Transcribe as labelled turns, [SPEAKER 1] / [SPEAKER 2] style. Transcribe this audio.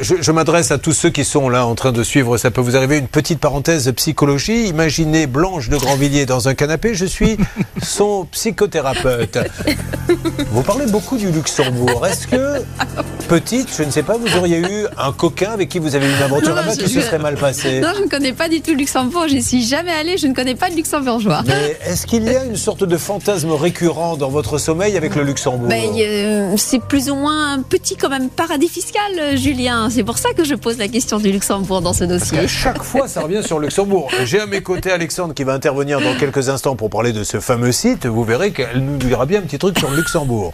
[SPEAKER 1] je, m'adresse à tous ceux qui sont là en train de suivre, ça peut vous arriver, une petite parenthèse psychologie. Imaginez Blanche de Grandvilliers dans un canapé, je suis son psychothérapeute. Vous parlez beaucoup du Luxembourg. Est-ce que, petite, je ne sais pas, vous auriez eu un coquin avec qui vous avez eu une aventure là-bas
[SPEAKER 2] je-
[SPEAKER 1] qui se serait mal passé
[SPEAKER 2] Non, je ne connais pas du tout le Luxembourg. J'y suis jamais allée. Je ne connais pas de luxembourgeois.
[SPEAKER 1] Mais est-ce qu'il y a une sorte de fantasme récurrent dans votre sommeil avec le Luxembourg
[SPEAKER 2] Ben, euh, c'est plus ou moins un petit quand même paradis fiscal, euh, Julien. C'est pour ça que je pose la question du Luxembourg dans ce
[SPEAKER 1] Parce
[SPEAKER 2] dossier.
[SPEAKER 1] qu'à chaque fois, ça revient sur Luxembourg. J'ai à mes côtés Alexandre qui va intervenir dans quelques instants pour parler de ce fameux site. Vous verrez qu'elle nous dira bien un petit truc sur le Luxembourg.